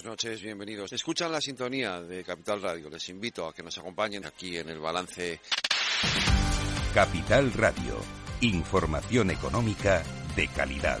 noches, bienvenidos. Escuchan la sintonía de Capital Radio. Les invito a que nos acompañen aquí en el balance. Capital Radio. Información económica de calidad.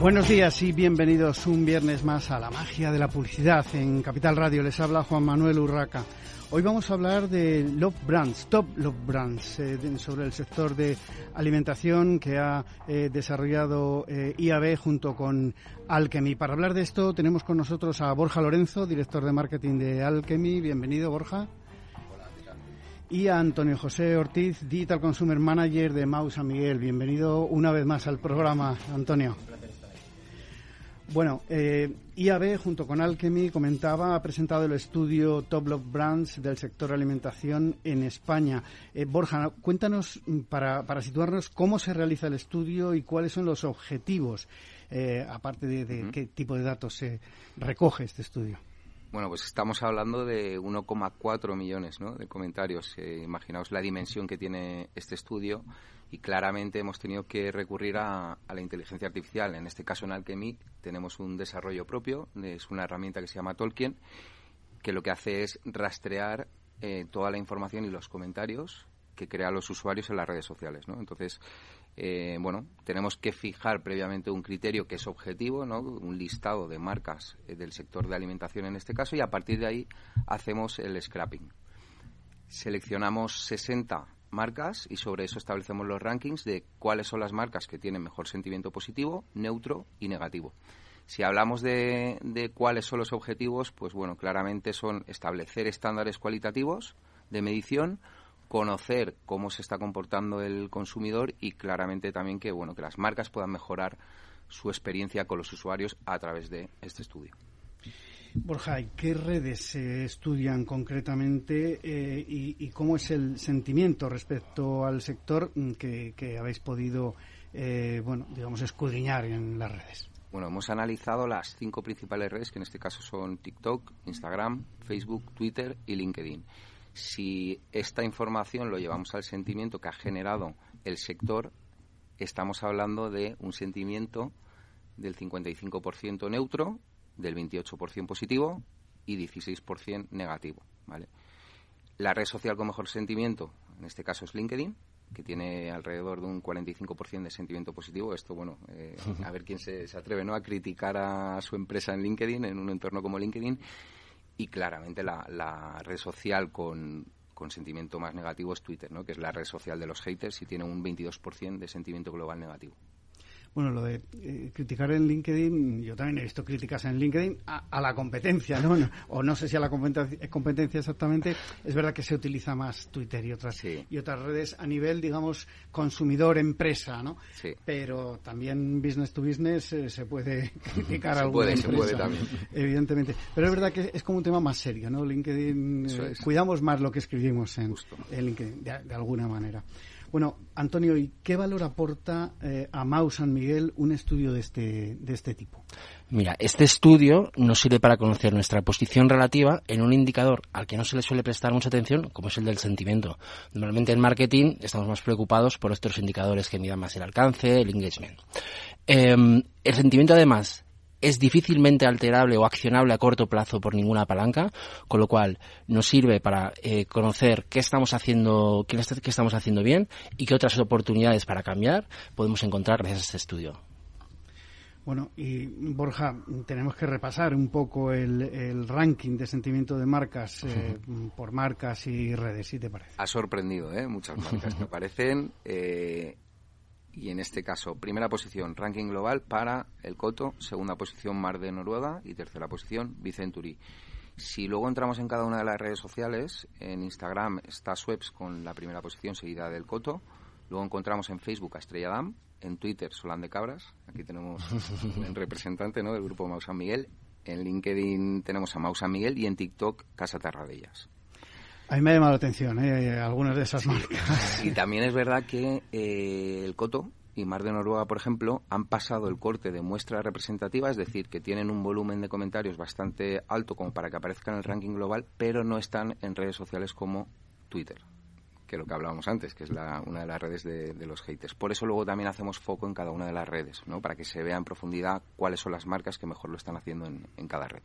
Buenos días y bienvenidos un viernes más a la magia de la publicidad en Capital Radio. Les habla Juan Manuel Urraca. Hoy vamos a hablar de Love Brands, Top Love Brands, eh, sobre el sector de alimentación que ha eh, desarrollado eh, IAB junto con Alchemy. Para hablar de esto tenemos con nosotros a Borja Lorenzo, director de marketing de Alchemy. Bienvenido, Borja. Y a Antonio José Ortiz, Digital Consumer Manager de Mau San Miguel. Bienvenido una vez más al programa, Antonio. Bueno, eh, IAB junto con Alchemy comentaba, ha presentado el estudio Top Love Brands del sector alimentación en España. Eh, Borja, cuéntanos mm, para, para situarnos cómo se realiza el estudio y cuáles son los objetivos, eh, aparte de, de qué tipo de datos se recoge este estudio. Bueno, pues estamos hablando de 1,4 millones ¿no? de comentarios. Eh, imaginaos la dimensión que tiene este estudio y claramente hemos tenido que recurrir a, a la inteligencia artificial. En este caso, en Alchemy, tenemos un desarrollo propio. Es una herramienta que se llama Tolkien, que lo que hace es rastrear eh, toda la información y los comentarios que crean los usuarios en las redes sociales. ¿no? Entonces, eh, bueno, tenemos que fijar previamente un criterio que es objetivo, ¿no? un listado de marcas eh, del sector de alimentación en este caso, y a partir de ahí hacemos el scrapping. Seleccionamos 60 marcas y sobre eso establecemos los rankings de cuáles son las marcas que tienen mejor sentimiento positivo, neutro y negativo. Si hablamos de, de cuáles son los objetivos, pues bueno, claramente son establecer estándares cualitativos de medición, conocer cómo se está comportando el consumidor y claramente también que bueno que las marcas puedan mejorar su experiencia con los usuarios a través de este estudio. Borja, ¿y ¿qué redes se estudian concretamente eh, y, y cómo es el sentimiento respecto al sector mm, que, que habéis podido, eh, bueno, digamos, escudriñar en las redes? Bueno, hemos analizado las cinco principales redes, que en este caso son TikTok, Instagram, Facebook, Twitter y LinkedIn. Si esta información lo llevamos al sentimiento que ha generado el sector, estamos hablando de un sentimiento del 55% neutro, del 28% positivo y 16% negativo. ¿vale? La red social con mejor sentimiento, en este caso es LinkedIn, que tiene alrededor de un 45% de sentimiento positivo. Esto, bueno, eh, a ver quién se, se atreve ¿no? a criticar a su empresa en LinkedIn, en un entorno como LinkedIn. Y claramente la, red social con, con sentimiento más negativo es Twitter, ¿no? que es la red social de los haters y tiene un 22% de sentimiento global negativo. Bueno, lo de eh, criticar en LinkedIn, yo también he visto críticas en LinkedIn a, a la competencia, ¿no? O no sé si a la competencia, competencia exactamente. Es verdad que se utiliza más Twitter y otras Sí. y otras redes a nivel, digamos, consumidor empresa, ¿no? Sí. Pero también business to business eh, se puede criticar Se a alguna puede, se puede también. evidentemente. Pero es verdad que es como un tema más serio, ¿no? LinkedIn, eh, cuidamos más lo que escribimos en, en LinkedIn, de, de alguna manera. Bueno, Antonio, ¿y qué valor aporta eh, a Mau San Miguel un estudio de este, de este tipo? Mira, este estudio nos sirve para conocer nuestra posición relativa en un indicador al que no se le suele prestar mucha atención, como es el del sentimiento. Normalmente en marketing estamos más preocupados por estos indicadores que midan más el alcance, el engagement. Em, el sentimiento, además, es difícilmente alterable o accionable a corto plazo por ninguna palanca, con lo cual nos sirve para eh, conocer qué estamos haciendo, qué estamos haciendo bien y qué otras oportunidades para cambiar podemos encontrar gracias a este estudio. Bueno, y Borja, tenemos que repasar un poco el, ranking de sentimiento de marcas eh, por marcas y redes, si te parece. Ha sorprendido, ¿eh? Muchas marcas me parecen. Eh, y en este caso, primera posición, ranking global para el Coto, segunda posición Mar de Noruega y tercera posición Vicenturi. Si luego entramos en cada una de las redes sociales, en Instagram está Sweps con la primera posición seguida del Coto, luego encontramos en Facebook a Estrella Damm, en Twitter Solán de Cabras, aquí tenemos un representante ¿no? del grupo Mau San Miguel, en LinkedIn tenemos a Mau San Miguel y en TikTok Casa Tarradellas. A mí me ha llamado la atención ¿eh? algunas de esas marcas. Y también es verdad que eh, el Coto y Mar de Noruega, por ejemplo, han pasado el corte de muestra representativa, es decir, que tienen un volumen de comentarios bastante alto como para que aparezcan en el ranking global, pero no están en redes sociales como Twitter que lo que hablábamos antes, que es una de las redes de, los haters. Por eso luego también hacemos foco en cada una de las redes, ¿no? para que se vea en profundidad cuáles son las marcas que mejor lo están haciendo en, cada red.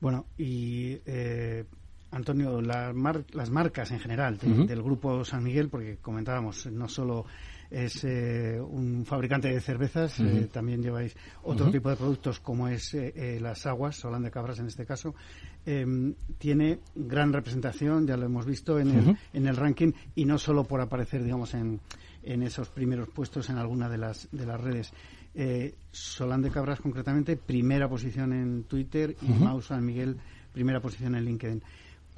Bueno, y eh, Antonio, las marcas en general del grupo San Miguel, porque comentábamos, no solo es eh, un fabricante de cervezas, eh, también lleváis otro tipo de productos como es eh, las aguas, Solán de Cabras en este caso. Em, tiene gran representación, ya lo hemos visto en, el, en el ranking, y no solo por aparecer, digamos, en, en esos primeros puestos en alguna de las, de las redes. Solán de Cabras, concretamente, primera posición en Twitter y Mau San Miguel, primera posición en LinkedIn.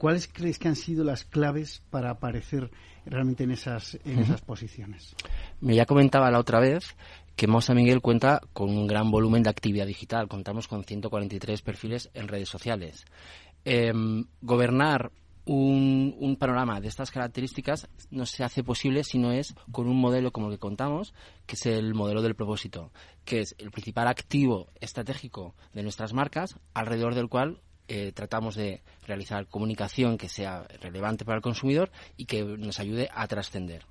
¿Cuáles crees que han sido las claves para aparecer realmente en esas, en esas posiciones? Me ya comentaba la otra vez que Mosa Miguel cuenta con un gran volumen de actividad digital. Contamos con 143 perfiles en redes sociales. Em, gobernar un, un, panorama de estas características no se hace posible si no es con un modelo como el que contamos, que es el modelo del propósito, que es el principal activo estratégico de nuestras marcas, alrededor del cual eh, tratamos de realizar comunicación que sea relevante para el consumidor y que nos ayude a trascender.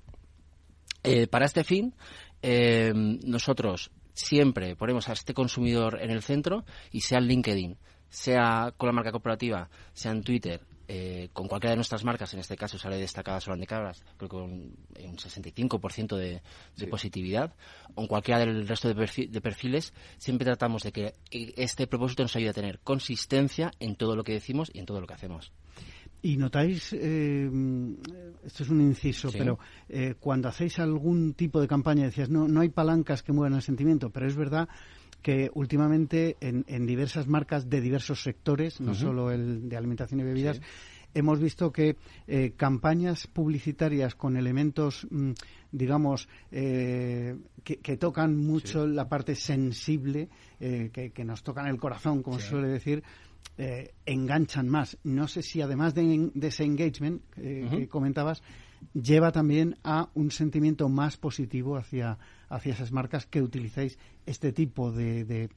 Eh, para este fin, eh, nosotros siempre ponemos a este consumidor en el centro y sea en LinkedIn, sea con la marca corporativa, sea en Twitter, eh, con cualquiera de nuestras marcas, en este caso sale destacada Solán de Cabras, creo que con un 65% de, de positividad, o en cualquiera del resto de, perfiles, siempre tratamos de que este propósito nos ayude a tener consistencia en todo lo que decimos y en todo lo que hacemos. Y notáis, eh, esto es un inciso, pero eh, cuando hacéis algún tipo de campaña, decías, no, no hay palancas que muevan el sentimiento, pero es verdad que últimamente en, diversas marcas de diversos sectores, no solo el de alimentación y bebidas, hemos visto que eh, campañas publicitarias con elementos, mm, digamos, eh, que, tocan mucho la parte sensible, eh, que, nos tocan el corazón, como se suele decir, enganchan más. No sé si además de, ese engagement que comentabas, lleva también a un sentimiento más positivo hacia, hacia esas marcas que utilizáis este tipo de, de,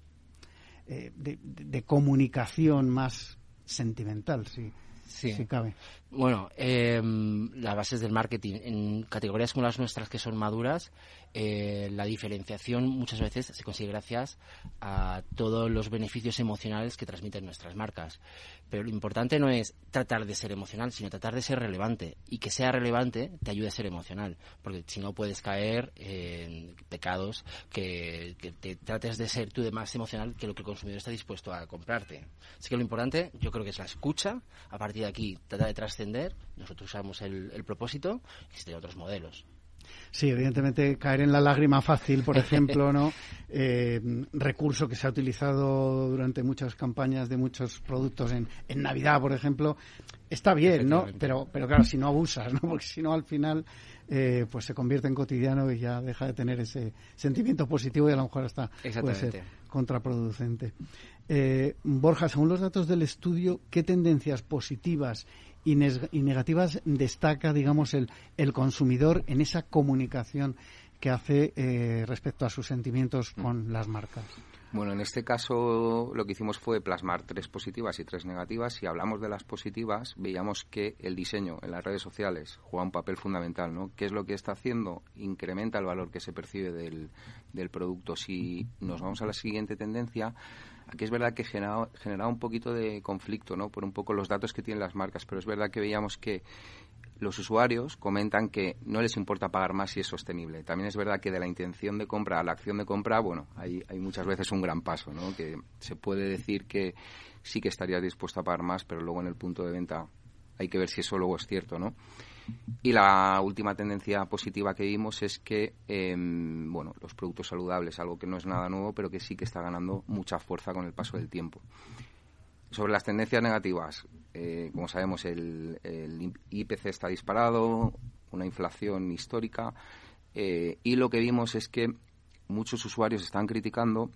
eh, de, comunicación más sentimental, si, si cabe. Bueno, em, las bases del marketing en categorías como las nuestras que son maduras, eh, la diferenciación muchas veces se consigue gracias a todos los beneficios emocionales que transmiten nuestras marcas. Pero lo importante no es tratar de ser emocional, sino tratar de ser relevante. Y que sea relevante te ayude a ser emocional. Porque si no puedes caer en pecados que, te trates de ser tú de más emocional que lo que el consumidor está dispuesto a comprarte. Así que lo importante yo creo que es la escucha. A partir de aquí, tratar de trascender. Nosotros usamos el, el propósito. Existen otros modelos. Sí, evidentemente caer en la lágrima fácil, por ejemplo, ¿no? Eh, recurso que se ha utilizado durante muchas campañas de muchos productos en, en Navidad, por ejemplo, está bien, ¿no? Pero, pero claro, si no abusas, ¿no? Porque si no, al final, eh, pues se convierte en cotidiano y ya deja de tener ese sentimiento positivo y a lo mejor hasta puede ser contraproducente. Eh, Borja, según los datos del estudio, ¿qué tendencias positivas y, negativas destaca, digamos, el, el consumidor en esa comunicación que hace eh, respecto a sus sentimientos mm. con las marcas? Bueno, en este caso lo que hicimos fue plasmar tres positivas y tres negativas. Si hablamos de las positivas, veíamos que el diseño en las redes sociales juega un papel fundamental, ¿no? ¿Qué es lo que está haciendo? Incrementa el valor que se percibe del, del producto. Si nos vamos a la siguiente tendencia, aquí es verdad que genera, genera un poquito de conflicto, ¿no? Por un poco los datos que tienen las marcas, pero es verdad que veíamos que los usuarios comentan que no les importa pagar más si es sostenible. También es verdad que de la intención de compra a la acción de compra, bueno, hay, hay muchas veces un gran paso, ¿no? Que se puede decir que sí que estaría dispuesto a pagar más, pero luego en el punto de venta hay que ver si eso luego es cierto, ¿no? Y la última tendencia positiva que vimos es que, em, bueno, los productos saludables, algo que no es nada nuevo, pero que sí que está ganando mucha fuerza con el paso del tiempo. Sobre las tendencias negativas, eh, como sabemos, el, IPC está disparado, una inflación histórica, eh, y lo que vimos es que muchos usuarios están criticando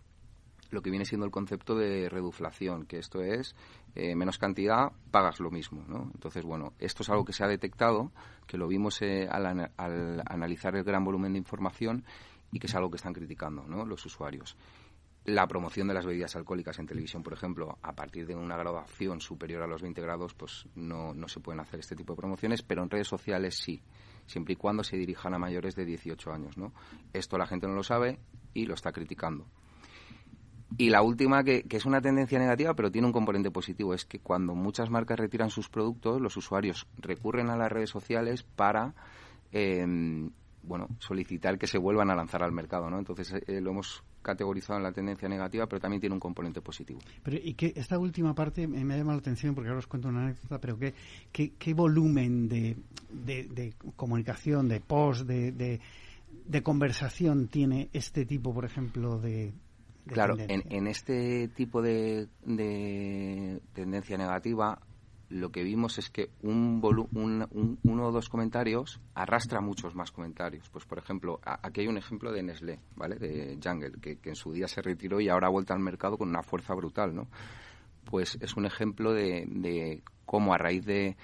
lo que viene siendo el concepto de reduflación, que esto es eh, menos cantidad, pagas lo mismo. ¿no? Entonces, bueno, esto es algo que se ha detectado, que lo vimos al, al, analizar el gran volumen de información y que es algo que están criticando ¿no? los usuarios la promoción de las bebidas alcohólicas en televisión, por ejemplo, a partir de una graduación superior a los 20 grados, pues no, no se pueden hacer este tipo de promociones, pero en redes sociales sí, siempre y cuando se dirijan a mayores de 18 años, ¿no? Esto la gente no lo sabe y lo está criticando. Y la última, que, es una tendencia negativa, pero tiene un componente positivo, es que cuando muchas marcas retiran sus productos, los usuarios recurren a las redes sociales para eh, bueno, solicitar que se vuelvan a lanzar al mercado, ¿no? Entonces eh, lo hemos categorizado en la tendencia negativa, pero también tiene un componente positivo. Pero y que esta última parte me, ha llamado la atención porque ahora os cuento una anécdota, pero qué, qué, volumen de, de, comunicación, de post, de, de, conversación tiene este tipo, por ejemplo, de Claro, en, en, este tipo de, de tendencia negativa lo que vimos es que un, uno o dos comentarios arrastra muchos más comentarios. Pues, por ejemplo, aquí hay un ejemplo de Nestlé, ¿vale? De Jungle, que, en su día se retiró y ahora ha vuelto al mercado con una fuerza brutal, ¿no? Pues es un ejemplo de, de cómo a raíz de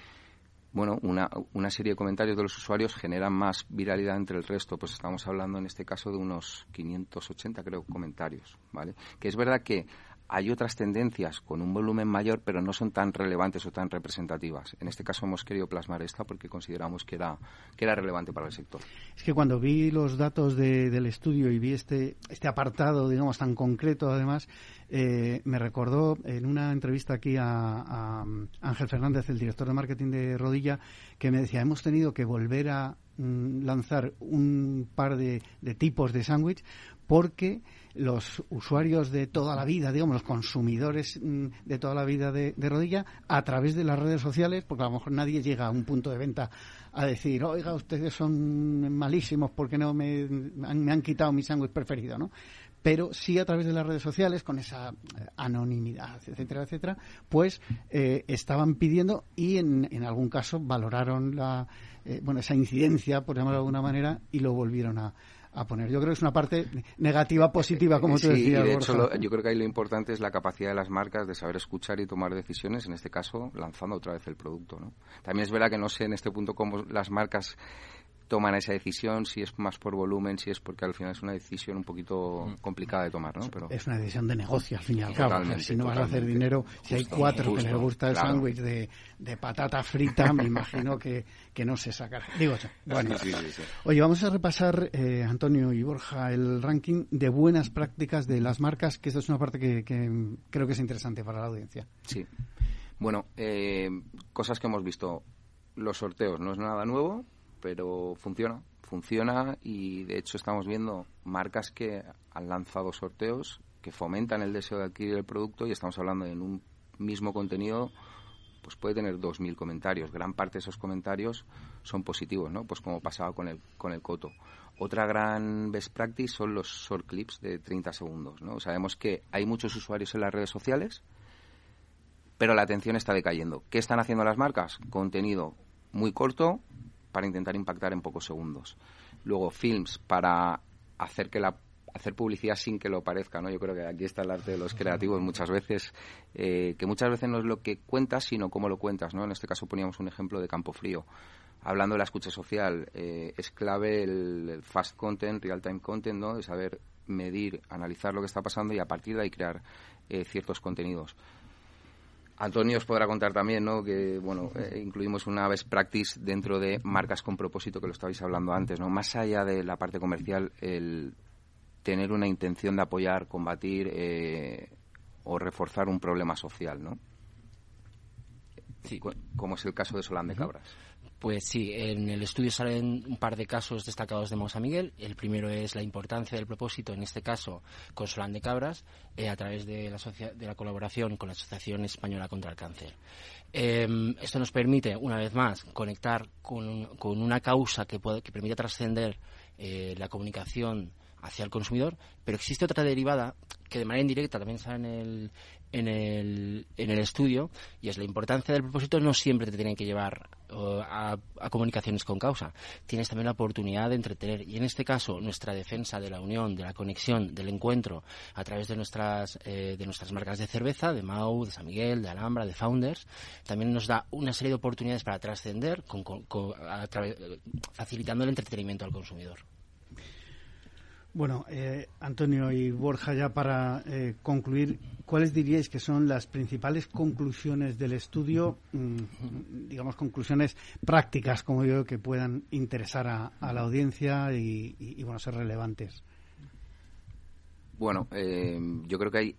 bueno, una, una, serie de comentarios de los usuarios generan más viralidad entre el resto. Pues estamos hablando en este caso de unos 580, creo, comentarios, ¿vale? Que es verdad que hay otras tendencias con un volumen mayor, pero no son tan relevantes o tan representativas. En este caso hemos querido plasmar esta porque consideramos que era, que era relevante para el sector. Es que cuando vi los datos del estudio y vi este, este apartado, digamos, tan concreto, además, eh, me recordó en una entrevista aquí a, Ángel Fernández, el director de marketing de Rodilla, que me decía, hemos tenido que volver a mm, lanzar un par de, de tipos de sándwich porque los usuarios de toda la vida, digamos, los consumidores mm, de toda la vida de, rodilla, a través de las redes sociales, porque a lo mejor nadie llega a un punto de venta a decir, oiga, ustedes son malísimos porque no me han, me han quitado mi sándwich preferido, ¿no? Pero sí a través de las redes sociales, con esa eh, anonimidad, etcétera, etcétera, pues eh, estaban pidiendo y en, en algún caso valoraron la, eh, bueno, esa incidencia, por llamarlo de alguna manera, y lo volvieron a, a poner. Yo creo que es una parte negativa, positiva, como tú decías. de hecho, yo creo que ahí lo importante es la capacidad de las marcas de saber escuchar y tomar decisiones, en este caso lanzando otra vez el producto. ¿no? También es verdad que no sé en este punto cómo las marcas toman esa decisión, si es más por volumen, si es porque al final es una decisión un poquito mm. complicada de tomar, ¿no? Pero es una decisión de negocio al fin y al cabo. Si no vas a hacer dinero, si hay cuatro que les gusta el sándwich de, de, patata frita, me imagino que, que no se sacará. Digo, bueno. Oye, vamos a repasar, eh, Antonio y Borja, el ranking de buenas prácticas de las marcas, que esta es una parte que, que creo que es interesante para la audiencia. Sí. Bueno, eh, cosas que hemos visto. Los sorteos no es nada nuevo, pero funciona, funciona y de hecho estamos viendo marcas que han lanzado sorteos que fomentan el deseo de adquirir el producto y estamos hablando de en un mismo contenido pues puede tener 2.000 comentarios. Gran parte de esos comentarios son positivos, ¿no? Pues como pasaba con el, con el Coto. Otra gran best practice son los short clips de 30 segundos, ¿no? Sabemos que hay muchos usuarios en las redes sociales pero la atención está decayendo. ¿Qué están haciendo las marcas? Contenido muy corto para intentar impactar en pocos segundos. Luego, films para hacer que la hacer publicidad sin que lo parezca, ¿no? Yo creo que aquí está el arte de los creativos muchas veces, eh, que muchas veces no es lo que cuentas, sino cómo lo cuentas, ¿no? En este caso poníamos un ejemplo de Campo Frío. Hablando de la escucha social, eh, es clave el, fast content, real time content, ¿no? De saber medir, analizar lo que está pasando y a partir de ahí crear eh, ciertos contenidos. Antonio os podrá contar también, ¿no? Que, bueno, eh, incluimos una best practice dentro de marcas con propósito, que lo estabais hablando antes, ¿no? Más allá de la parte comercial, el tener una intención de apoyar, combatir eh, o reforzar un problema social, ¿no? Sí. Como es el caso de Solán de Cabras. Pues sí, en el estudio salen un par de casos destacados de Mousa Miguel. El primero es la importancia del propósito, en este caso con Solán de Cabras, eh, a través de la, de la, colaboración con la Asociación Española contra el Cáncer. Em, esto nos permite, una vez más, conectar con, con una causa que, puede, trascender eh, la comunicación hacia el consumidor, pero existe otra derivada que de manera indirecta también sale en el, en el, en el estudio y es la importancia del propósito no siempre te tienen que llevar a, comunicaciones con causa. Tienes también la oportunidad de entretener y en este caso nuestra defensa de la unión, de la conexión, del encuentro a través de nuestras, eh, de nuestras marcas de cerveza, de Mau, de San Miguel, de Alhambra, de Founders, también nos da una serie de oportunidades para trascender facilitando el entretenimiento al consumidor. Bueno, eh, Antonio y Borja, ya para eh, concluir, ¿cuáles diríais que son las principales conclusiones del estudio, mm, digamos, conclusiones prácticas, como yo, que puedan interesar a, la audiencia y, bueno, ser relevantes? Bueno, eh, yo creo que hay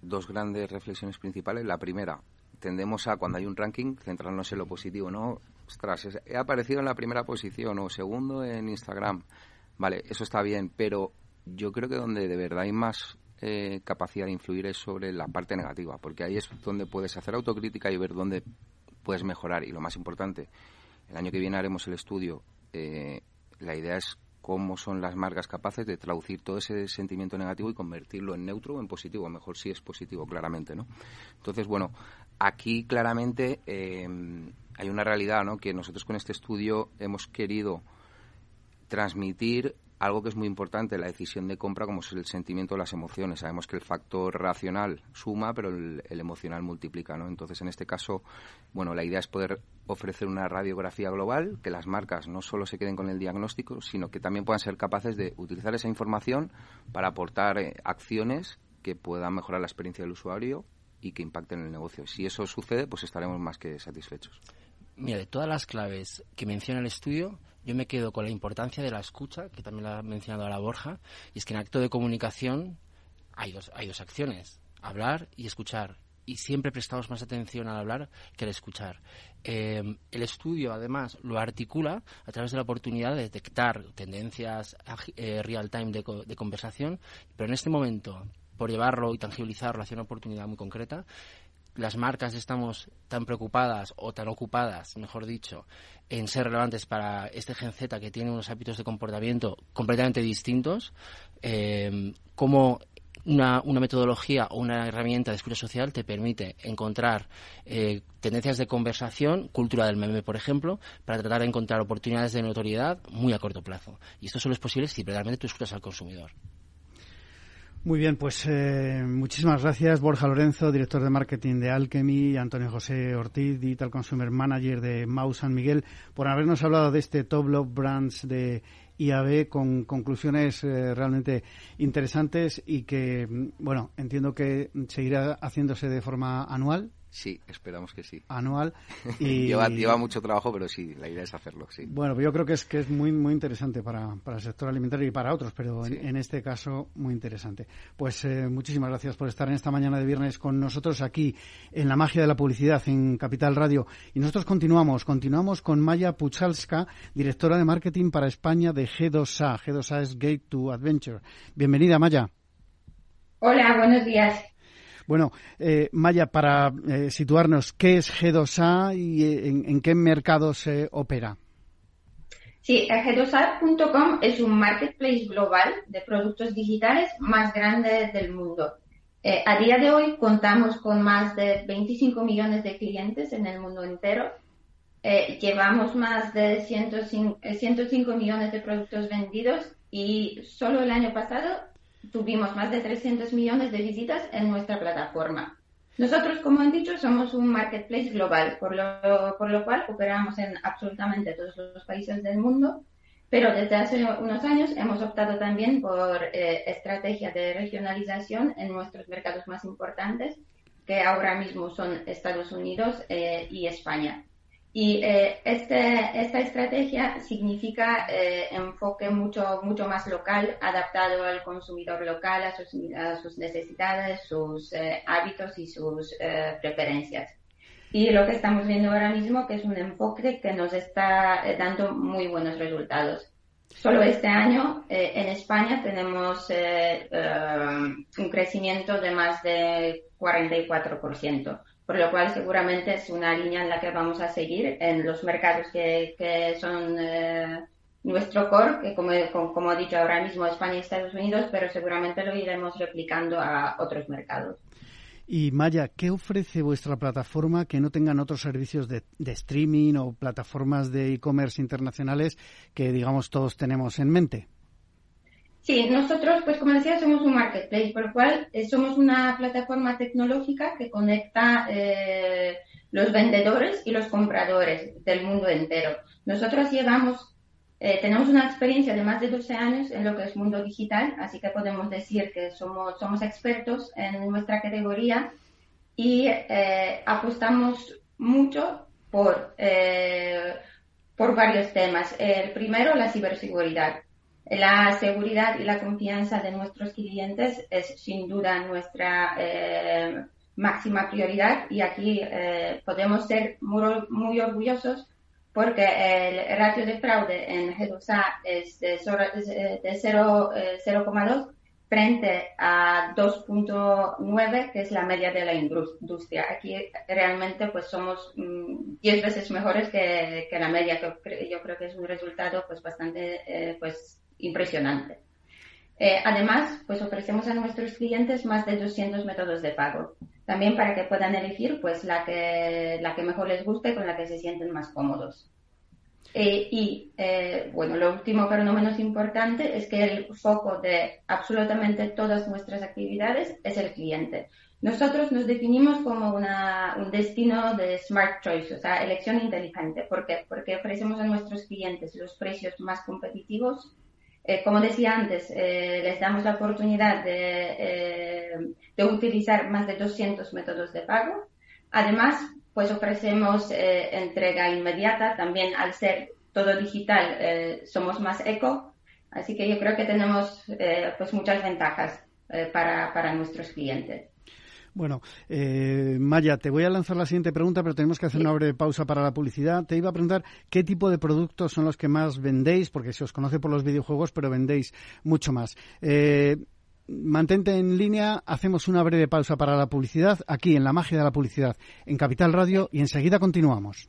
dos grandes reflexiones principales. La primera, tendemos a, cuando hay un ranking, centrarnos en lo positivo, ¿no? Ostras, he aparecido en la primera posición o segundo en Instagram Vale, eso está bien, pero yo creo que donde de verdad hay más eh, capacidad de influir es sobre la parte negativa, porque ahí es donde puedes hacer autocrítica y ver dónde puedes mejorar. Y lo más importante, el año que viene haremos el estudio. Eh, la idea es cómo son las marcas capaces de traducir todo ese sentimiento negativo y convertirlo en neutro o en positivo. Mejor si es positivo, claramente, ¿no? Entonces, bueno, aquí claramente eh, hay una realidad, ¿no? Que nosotros con este estudio hemos querido transmitir algo que es muy importante, la decisión de compra, como es el sentimiento de las emociones. Sabemos que el factor racional suma, pero el, emocional multiplica, ¿no? Entonces, en este caso, bueno, la idea es poder ofrecer una radiografía global, que las marcas no solo se queden con el diagnóstico, sino que también puedan ser capaces de utilizar esa información para aportar eh, acciones que puedan mejorar la experiencia del usuario y que impacten en el negocio. Si eso sucede, pues estaremos más que satisfechos. Mira, de todas las claves que menciona el estudio, yo me quedo con la importancia de la escucha, que también la ha mencionado ahora Borja, y es que en acto de comunicación hay dos, hay dos acciones, hablar y escuchar. Y siempre prestamos más atención al hablar que al escuchar. Eh, el estudio, además, lo articula a través de la oportunidad de detectar tendencias eh, real-time de, de conversación, pero en este momento, por llevarlo y tangibilizarlo hacia una oportunidad muy concreta, las marcas estamos tan preocupadas o tan ocupadas, mejor dicho, en ser relevantes para este Gen Z que tiene unos hábitos de comportamiento completamente distintos, eh, como una, metodología o una herramienta de escucha social te permite encontrar eh, tendencias de conversación, cultura del meme, por ejemplo, para tratar de encontrar oportunidades de notoriedad muy a corto plazo. Y esto solo es posible si verdaderamente tú escuchas al consumidor. Muy bien, pues eh, muchísimas gracias Borja Lorenzo, director de marketing de Alchemy, Antonio José Ortiz, Digital Consumer Manager de Mau San Miguel, por habernos hablado de este Top Love Brands de IAB con conclusiones eh, realmente interesantes y que, mm, bueno, entiendo que seguirá haciéndose de forma anual. Sí, esperamos que sí. Anual. Y... lleva, mucho trabajo, pero sí, la idea es hacerlo, sí. Bueno, yo creo que es que es muy muy interesante para, para el sector alimentario y para otros, pero en, este caso muy interesante. Pues eh, muchísimas gracias por estar en esta mañana de viernes con nosotros aquí en la magia de la publicidad en Capital Radio. Y nosotros continuamos, continuamos con Maya Puchalska, directora de marketing para España de G2A. G2A es Gate to Adventure. Bienvenida, Maya. Hola, buenos días. Bueno, eh, Maya, para eh, situarnos, ¿qué es G2A y eh, en, qué mercado se opera? Sí, G2A.com es un marketplace global de productos digitales más grande del mundo. Eh, a día de hoy contamos con más de 25 millones de clientes en el mundo entero. Eh, llevamos más de 105, 105 millones de productos vendidos y solo el año pasado tuvimos más de 300 millones de visitas en nuestra plataforma. Nosotros, como han dicho, somos un marketplace global, por lo, por lo cual operamos en absolutamente todos los países del mundo, pero desde hace unos años hemos optado también por eh, estrategia de regionalización en nuestros mercados más importantes, que ahora mismo son Estados Unidos eh, y España. Y eh, este, esta estrategia significa eh, enfoque mucho, mucho más local, adaptado al consumidor local, a sus, sus necesidades, sus eh, hábitos y sus eh, preferencias. Y lo que estamos viendo ahora mismo que es un enfoque que nos está eh, dando muy buenos resultados. Solo este año en España tenemos un crecimiento de más de 44% por lo cual seguramente es una línea en la que vamos a seguir en los mercados que, que son eh, nuestro core, que como, como, he dicho ahora mismo España y Estados Unidos, pero seguramente lo iremos replicando a otros mercados. Y Maya, ¿qué ofrece vuestra plataforma que no tengan otros servicios de, de streaming o plataformas de e-commerce internacionales que, digamos, todos tenemos en mente? Sí, nosotros, pues como decía, somos un marketplace, por lo cual eh, somos una plataforma tecnológica que conecta eh, los vendedores y los compradores del mundo entero. Nosotros llevamos, eh, tenemos una experiencia de más de 12 años en lo que es mundo digital, así que podemos decir que somos, somos expertos en nuestra categoría y apostamos mucho por, por varios temas. El primero, la ciberseguridad. La seguridad y la confianza de nuestros clientes es sin duda nuestra eh, máxima prioridad y aquí eh, podemos ser muy, muy, orgullosos porque el ratio de fraude en G2A es de 0,2 eh, frente a 2.9 que es la media de la industria. Aquí realmente pues somos 10 mm, veces mejores que, que, la media, que yo creo que es un resultado pues bastante eh, pues impresionante. Eh, además, pues ofrecemos a nuestros clientes más de 200 métodos de pago, también para que puedan elegir pues la que, la que mejor les guste, con la que se sienten más cómodos. Eh, y eh, bueno, lo último pero no menos importante es que el foco de absolutamente todas nuestras actividades es el cliente. Nosotros nos definimos como una, un destino de smart choice, o sea, elección inteligente. ¿Por qué? Porque ofrecemos a nuestros clientes los precios más competitivos eh, como decía antes, eh, les damos la oportunidad de, eh, de, utilizar más de 200 métodos de pago. Además, pues ofrecemos eh, entrega inmediata. También al ser todo digital, eh, somos más eco. Así que yo creo que tenemos pues muchas ventajas para, para nuestros clientes. Bueno, eh, Maya, te voy a lanzar la siguiente pregunta, pero tenemos que hacer una breve pausa para la publicidad. Te iba a preguntar qué tipo de productos son los que más vendéis, porque se os conoce por los videojuegos, pero vendéis mucho más. Eh, mantente en línea, hacemos una breve pausa para la publicidad, aquí en La Magia de la Publicidad, en Capital Radio, y enseguida continuamos.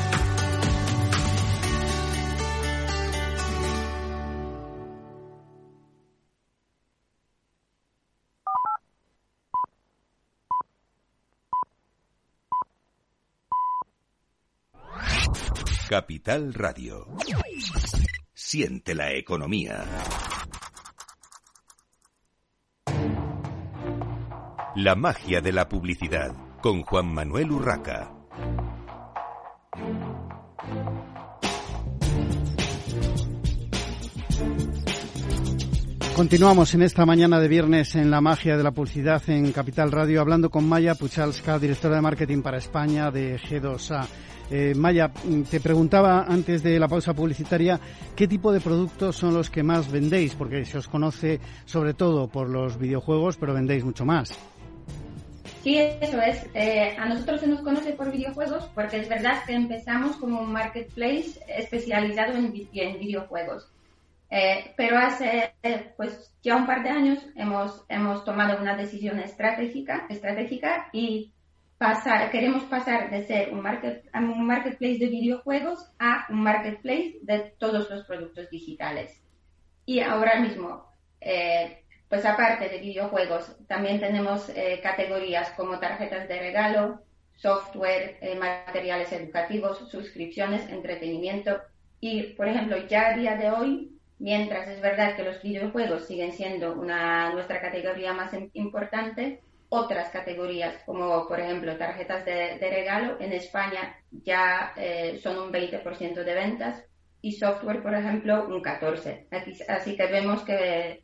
Capital Radio. Siente la economía. La magia de la publicidad con Juan Manuel Urraca. Continuamos en esta mañana de viernes en la magia de la publicidad en Capital Radio, hablando con Maya Puchalska, directora de marketing para España de G2A. Eh, Maya, mm, te preguntaba antes de la pausa publicitaria qué tipo de productos son los que más vendéis, porque se os conoce sobre todo por los videojuegos, pero vendéis mucho más. Sí, eso es. Eh, a nosotros se nos conoce por videojuegos porque es verdad que empezamos como un marketplace especializado en, videojuegos. Eh, pero hace pues ya un par de años hemos, hemos tomado una decisión estratégica, estratégica y queremos pasar de ser un, market, un marketplace de videojuegos a un marketplace de todos los productos digitales. Y ahora mismo, eh, pues aparte de videojuegos, también tenemos eh, categorías como tarjetas de regalo, software, eh, materiales educativos, suscripciones, entretenimiento. Y, por ejemplo, ya a día de hoy, mientras es verdad que los videojuegos siguen siendo una, nuestra categoría más importante, otras categorías, como por ejemplo tarjetas de, regalo, en España ya eh, son un 20% de ventas y software, por ejemplo, un 14%. así que vemos que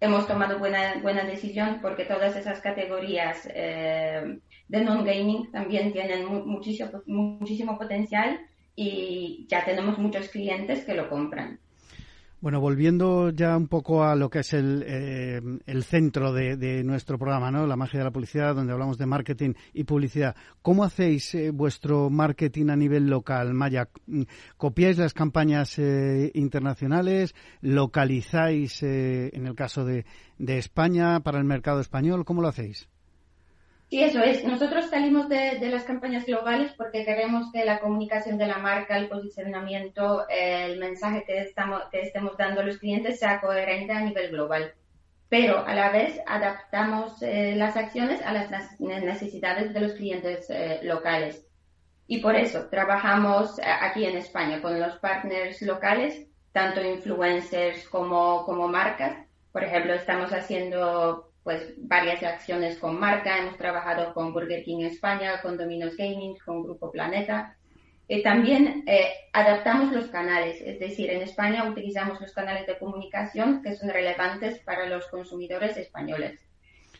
hemos tomado buena, buena decisión porque todas esas categorías eh, de non-gaming también tienen muchísimo, muchísimo potencial y ya tenemos muchos clientes que lo compran. Bueno, volviendo ya un poco a lo que es el, eh, el centro de, nuestro programa, ¿no? La magia de la publicidad, donde hablamos de marketing y publicidad. ¿Cómo hacéis eh, vuestro marketing a nivel local, Maya? ¿Copiáis las campañas eh, internacionales? ¿Localizáis, en el caso de, de España, para el mercado español? ¿Cómo lo hacéis? Sí, eso es. Nosotros salimos de, las campañas globales porque queremos que la comunicación de la marca, el posicionamiento, el mensaje que, estamos, que estemos dando a los clientes sea coherente a nivel global. Pero a la vez adaptamos eh, las acciones a las necesidades de los clientes eh, locales. Y por eso trabajamos eh, aquí en España con los partners locales, tanto influencers como, como marcas. Por ejemplo, estamos haciendo pues varias acciones con marca. Hemos trabajado con Burger King España, con Domino's Gaming, con Grupo Planeta. y también eh, adaptamos los canales, es decir, en España utilizamos los canales de comunicación que son relevantes para los consumidores españoles.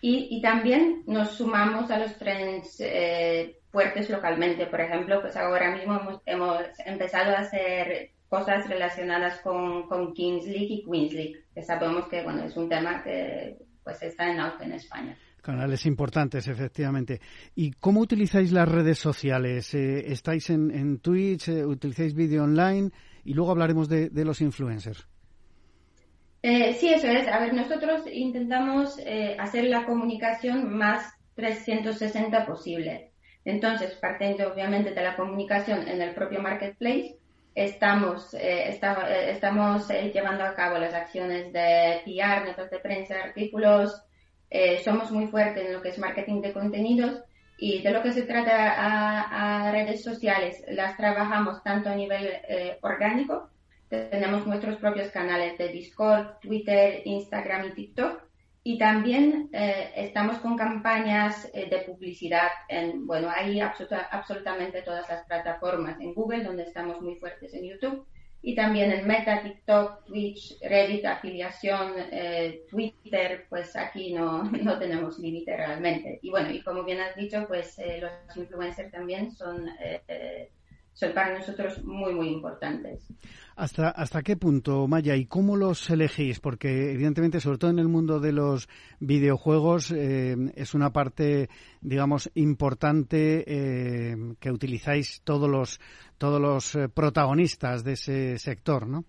Y, también nos sumamos a los trends eh, fuertes localmente. Por ejemplo, pues ahora mismo hemos, hemos, empezado a hacer cosas relacionadas con, con Kings League y Queens League, que sabemos que bueno, es un tema que pues está en auge en España. Canales importantes, efectivamente. ¿Y cómo utilizáis las redes sociales? Eh, ¿Estáis en, Twitch? Eh, ¿Utilizáis vídeo online? Y luego hablaremos de, los influencers. Eh, sí, eso es. A ver, nosotros intentamos hacer la comunicación más 360 posible. Entonces, partiendo obviamente de la comunicación en el propio marketplace, estamos, eh, eh, estamos eh, llevando a cabo las acciones de PR, notas de prensa, artículos. somos muy fuertes en lo que es marketing de contenidos y de lo que se trata a, redes sociales las trabajamos tanto a nivel orgánico. Tenemos nuestros propios canales de Discord, Twitter, Instagram y TikTok y también eh, estamos con campañas eh, de publicidad en, bueno, hay absolutamente todas las plataformas, en Google, donde estamos muy fuertes en YouTube, y también en Meta, TikTok, Twitch, Reddit, afiliación, eh, Twitter, pues aquí no, no tenemos límite realmente. Y bueno, y como bien has dicho, pues los influencers también son son para nosotros muy, muy importantes. ¿Hasta, ¿Hasta qué punto, Maya? ¿Y cómo los elegís? Porque, evidentemente, sobre todo en el mundo de los videojuegos, eh, es una parte, digamos, importante eh, que utilizáis todos los, todos los eh, protagonistas de ese sector, ¿no?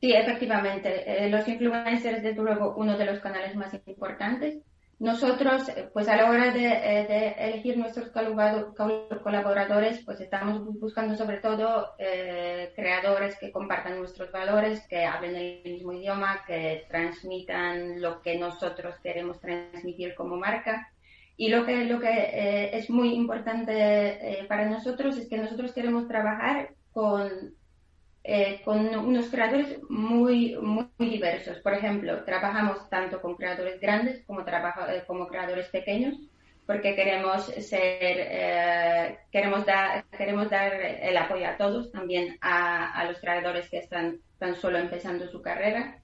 Sí, efectivamente. los influencers, desde luego, uno de los canales más importantes. Nosotros, eh, pues a la hora de, eh, elegir nuestros colaboradores, pues estamos buscando sobre todo eh, creadores que compartan nuestros valores, que hablen el mismo idioma, que transmitan lo que nosotros queremos transmitir como marca. Y lo que, lo que es muy importante para nosotros es que nosotros queremos trabajar con eh, con unos creadores muy, muy, diversos. Por ejemplo, trabajamos tanto con creadores grandes como, eh, como creadores pequeños, porque queremos ser, eh, queremos, dar, queremos dar el apoyo a todos, también a, a, los creadores que están tan solo empezando su carrera.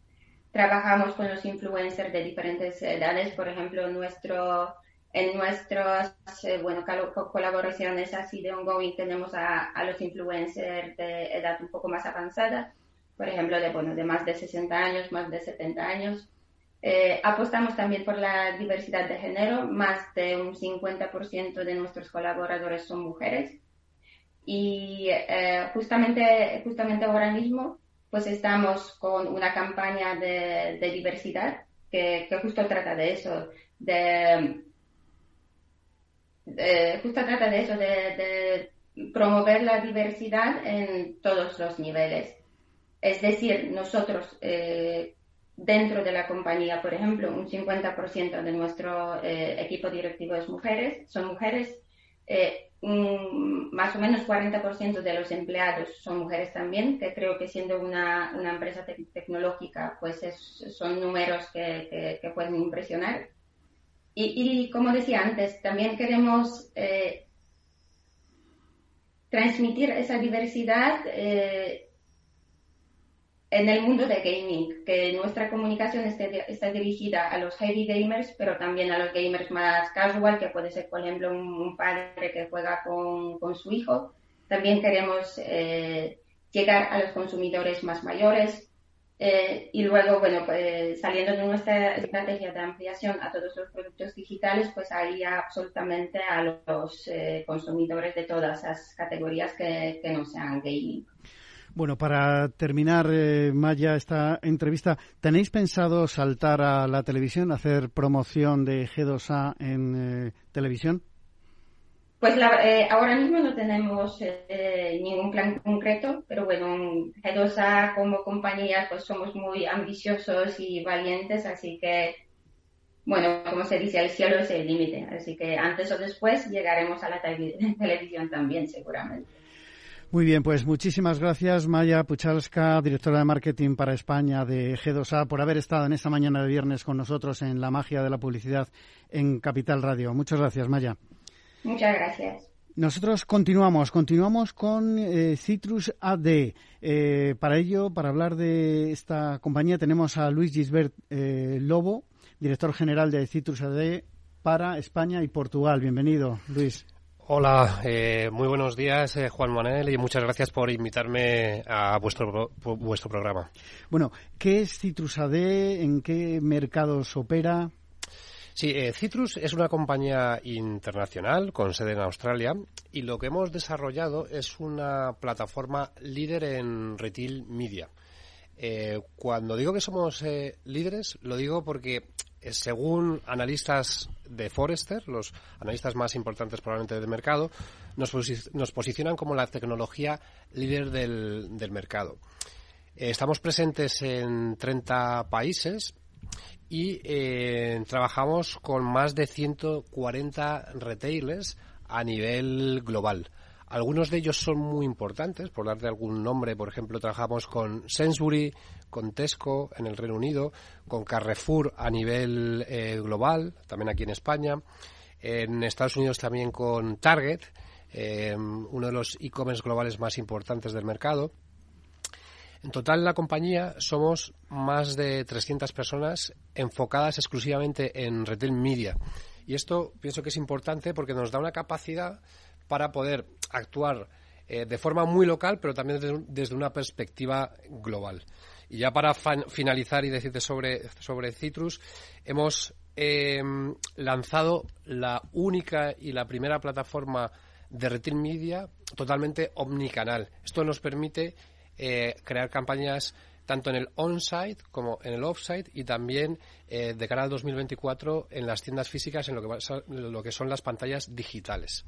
Trabajamos con los influencers de diferentes edades, por ejemplo, nuestro en nuestras eh, bueno, colaboraciones así de ongoing tenemos a, los influencers de edad un poco más avanzada, por ejemplo, de, bueno, de más de 60 años, más de 70 años. Eh, apostamos también por la diversidad de género, más de un 50% de nuestros colaboradores son mujeres. Y eh, justamente, justamente ahora mismo, pues estamos con una campaña de, diversidad que, que justo trata de eso, de eh, justo trata de eso, de, promover la diversidad en todos los niveles. Es decir, nosotros eh, dentro de la compañía, por ejemplo, un 50% de nuestro eh, equipo directivo es mujeres, son mujeres. más o menos 40% de los empleados son mujeres también, que creo que siendo una, una empresa tecnológica, pues son números que, que pueden impresionar. Y, como decía antes, también queremos eh, transmitir esa diversidad eh, en el mundo de gaming, que nuestra comunicación esté, está dirigida a los heavy gamers, pero también a los gamers más casual, que puede ser, por ejemplo, un, padre que juega con, con, su hijo. También queremos eh, llegar a los consumidores más mayores, eh, y luego, bueno, pues saliendo de nuestra estrategia de ampliación a todos los productos digitales, pues ahí absolutamente a los eh, consumidores de todas esas categorías que, no sean gaming. Bueno, para terminar, eh, Maya, esta entrevista, ¿tenéis pensado saltar a la televisión, hacer promoción de G2A en televisión? Pues eh, ahora mismo no tenemos eh, ningún plan concreto, pero bueno, G2A como compañía pues somos muy ambiciosos y valientes, así que bueno, como se dice, el cielo es el límite, así que antes o después llegaremos a la televisión también seguramente. Muy bien, pues muchísimas gracias Maya Puchalska, directora de marketing para España de G2A, por haber estado en esta mañana de viernes con nosotros en La Magia de la Publicidad en Capital Radio. Muchas gracias, Maya. Muchas gracias. Nosotros continuamos, continuamos con eh, Citrus AD. Eh, para ello, para hablar de esta compañía, tenemos a Luis Gisbert eh, Lobo, director general de Citrus AD para España y Portugal. Bienvenido, Luis. Hola, muy buenos días, Juan Manuel, y muchas gracias por invitarme a vuestro, vuestro programa. Bueno, ¿qué es Citrus AD? ¿En qué mercados opera? Sí, eh, Citrus es una compañía internacional con sede en Australia y lo que hemos desarrollado es una plataforma líder en retail media. Eh, cuando digo que somos eh, líderes, lo digo porque según analistas de Forrester, los analistas más importantes probablemente del mercado, nos, posicionan como la tecnología líder del, mercado. estamos presentes en 30 países y eh, trabajamos con más de 140 retailers a nivel global. Algunos de ellos son muy importantes, por darte algún nombre, por ejemplo, trabajamos con Sainsbury, con Tesco en el Reino Unido, con Carrefour a nivel eh, global, también aquí en España, en Estados Unidos también con Target, eh, uno de los e-commerce globales más importantes del mercado. En total, la compañía somos más de 300 personas enfocadas exclusivamente en retail media. Y esto pienso que es importante porque nos da una capacidad para poder actuar eh, de forma muy local, pero también desde, una perspectiva global. Y ya para finalizar y decirte sobre, sobre Citrus, hemos em, lanzado la única y la primera plataforma de retail media totalmente omnicanal. Esto nos permite eh, crear campañas tanto en el on-site como en el off-site y también eh, de cara al 2024 en las tiendas físicas en lo que, lo que son las pantallas digitales.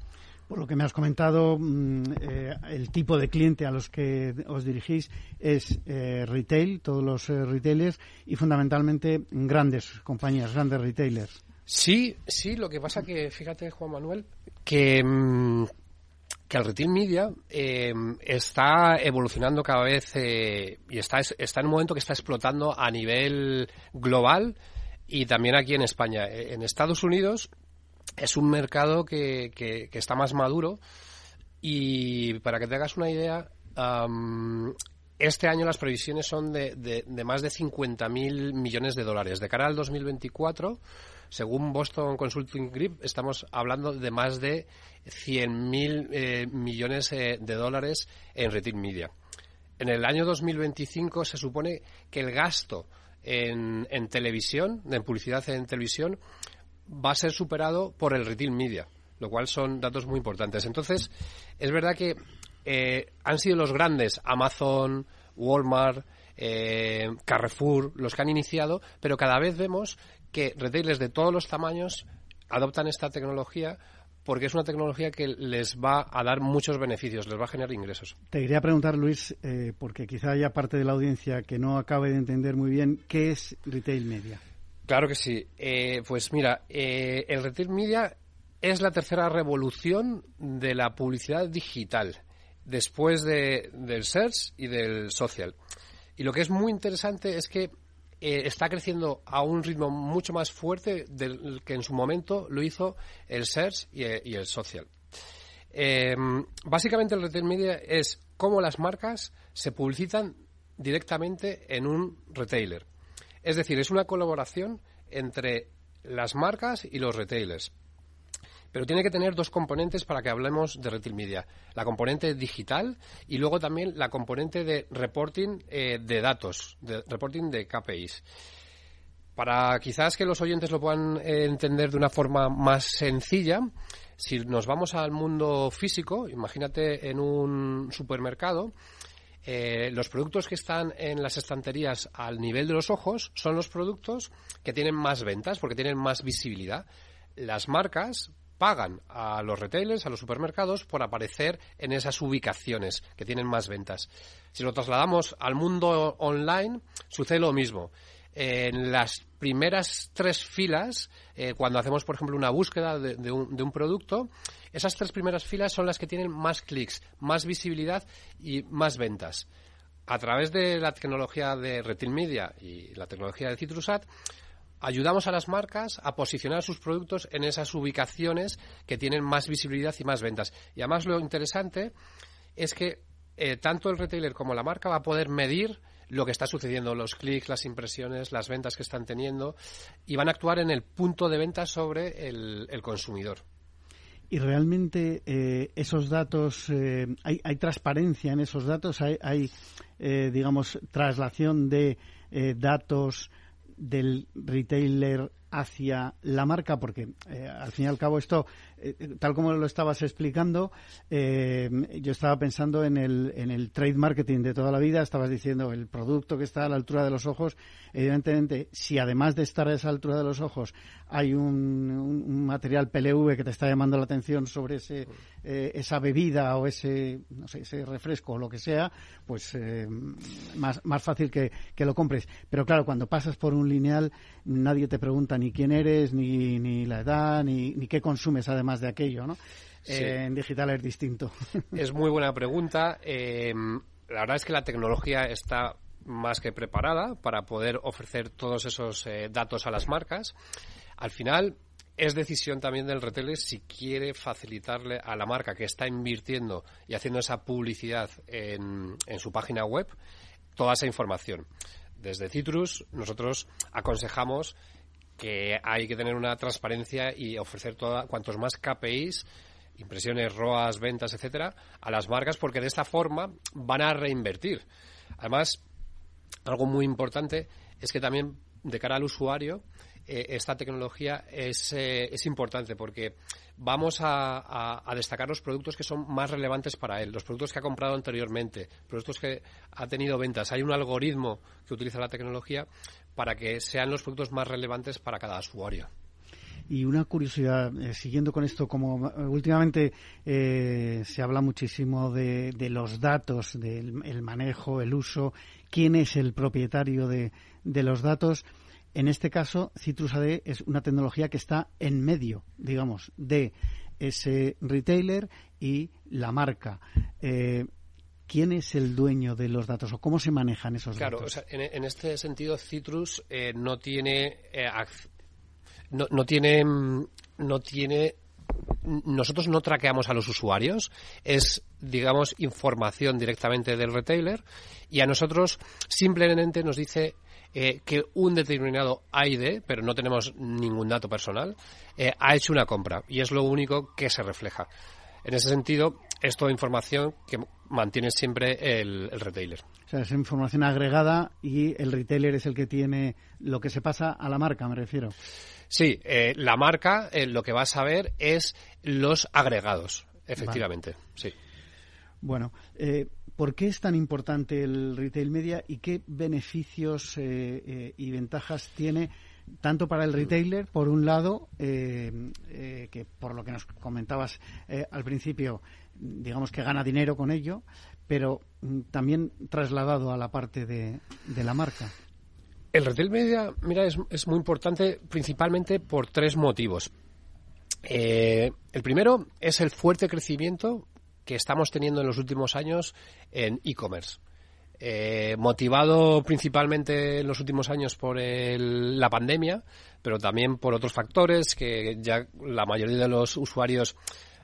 Por lo que me has comentado, mm, eh, el tipo de cliente a los que os dirigís es eh, retail, todos los retailers y fundamentalmente grandes compañías, grandes retailers. Sí, sí, lo que pasa que, fíjate, Juan Manuel, que mm, que el retail media eh, está evolucionando cada vez eh, y está, está en un momento que está explotando a nivel global y también aquí en España. Eh, en Estados Unidos es un mercado que, que, está más maduro y para que te hagas una idea, este año las previsiones son de, de, de más de 50.000 millones de dólares. De cara al 2024 según Boston Consulting Group, estamos hablando de más de 100.000 eh, millones eh, de dólares en retail media. En el año 2025 se supone que el gasto en, televisión, en publicidad en televisión, va a ser superado por el retail media, lo cual son datos muy importantes. Entonces, es verdad que eh, han sido los grandes, Amazon, Walmart, Carrefour, los que han iniciado, pero cada vez vemos que retailers de todos los tamaños adoptan esta tecnología porque es una tecnología que les va a dar muchos beneficios, les va a generar ingresos. Te quería preguntar, Luis, eh, porque quizá haya parte de la audiencia que no acabe de entender muy bien qué es retail media. Claro que sí. Eh, pues mira, eh, el retail media es la tercera revolución de la publicidad digital, después de, del search y del social. Y lo que es muy interesante es que eh, está creciendo a un ritmo mucho más fuerte del que en su momento lo hizo el search y, eh, el social. Em, básicamente el retail media es cómo las marcas se publicitan directamente en un retailer. Es decir, es una colaboración entre las marcas y los retailers. Pero tiene que tener dos componentes para que hablemos de retail media. La componente digital y luego también la componente de reporting eh, de datos, de reporting de KPIs. Para quizás que los oyentes lo puedan eh, entender de una forma más sencilla, si nos vamos al mundo físico, imagínate en un supermercado, eh, los productos que están en las estanterías al nivel de los ojos son los productos que tienen más ventas porque tienen más visibilidad. Las marcas pagan a los retailers, a los supermercados, por aparecer en esas ubicaciones que tienen más ventas. Si lo trasladamos al mundo online, sucede lo mismo. En las primeras tres filas, eh, cuando hacemos, por ejemplo, una búsqueda de, un, de un producto, esas tres primeras filas son las que tienen más clics, más visibilidad y más ventas. A través de la tecnología de Retail Media y la tecnología de CitrusAd, ayudamos a las marcas a posicionar sus productos en esas ubicaciones que tienen más visibilidad y más ventas. Y además lo interesante es que eh, tanto el retailer como la marca va a poder medir lo que está sucediendo, los clics, las impresiones, las ventas que están teniendo y van a actuar en el punto de venta sobre el, consumidor. Y realmente eh, esos datos, eh, hay, hay, transparencia en esos datos, hay, hay digamos, traslación de datos del retailer hacia la marca, porque eh, al fin y al cabo esto, eh, tal como lo estabas explicando, eh, yo estaba pensando en el, en el trade marketing de toda la vida, estabas diciendo el producto que está a la altura de los ojos, evidentemente, si además de estar a esa altura de los ojos hay un, material PLV que te está llamando la atención sobre ese, esa bebida o ese, no sé, ese refresco o lo que sea, pues más, más fácil que, que lo compres. Pero claro, cuando pasas por un lineal, nadie te pregunta ni quién eres, ni, ni la edad, ni, ni qué consumes además de aquello, ¿no? Eh, en digital es distinto. Es muy buena pregunta. Eh, la verdad es que la tecnología está más que preparada para poder ofrecer todos esos eh, datos a las marcas. Al final, es decisión también del retailer si quiere facilitarle a la marca que está invirtiendo y haciendo esa publicidad en, en su página web toda esa información. Desde Citrus nosotros aconsejamos que hay que tener una transparencia y ofrecer toda, cuantos más KPIs impresiones, ROAS, ventas, etcétera, a las marcas porque de esta forma van a reinvertir. Además, algo muy importante es que también de cara al usuario eh, esta tecnología es, eh, es importante porque vamos a, destacar los productos que son más relevantes para él, los productos que ha comprado anteriormente, productos que ha tenido ventas. Hay un algoritmo que utiliza la tecnología para que sean los productos más relevantes para cada usuario. Y una curiosidad, eh, siguiendo con esto, como últimamente eh, se habla muchísimo de, los datos, del manejo, el uso, quién es el propietario de los datos. En este caso, Citrus AD es una tecnología que está en medio, digamos, de ese retailer y la marca. Eh, ¿Quién es el dueño de los datos o cómo se manejan esos datos? Claro, en, este sentido, Citrus eh, no tiene eh, no, no, tiene no tiene nosotros no traqueamos a los usuarios, es, digamos, información directamente del retailer y a nosotros simplemente nos dice eh, que un determinado ID, pero no tenemos ningún dato personal, eh, ha hecho una compra y es lo único que se refleja. En ese sentido, es toda información que mantiene siempre el, retailer. O sea, es información agregada y el retailer es el que tiene lo que se pasa a la marca, me refiero. Sí, eh, la marca lo que va a saber es los agregados, efectivamente, sí. Bueno, eh, ¿por qué es tan importante el retail media y qué beneficios eh, eh, y ventajas tiene tanto para el retailer, por un lado, que por lo que nos comentabas al principio, digamos que gana dinero con ello, pero mm, también trasladado a la parte de, la marca? El retail media, mira, es muy importante principalmente por tres motivos. el primero es el fuerte crecimiento que estamos teniendo en los últimos años en e-commerce. Eh, motivado principalmente en los últimos años por la pandemia, pero también por otros factores que ya la mayoría de los usuarios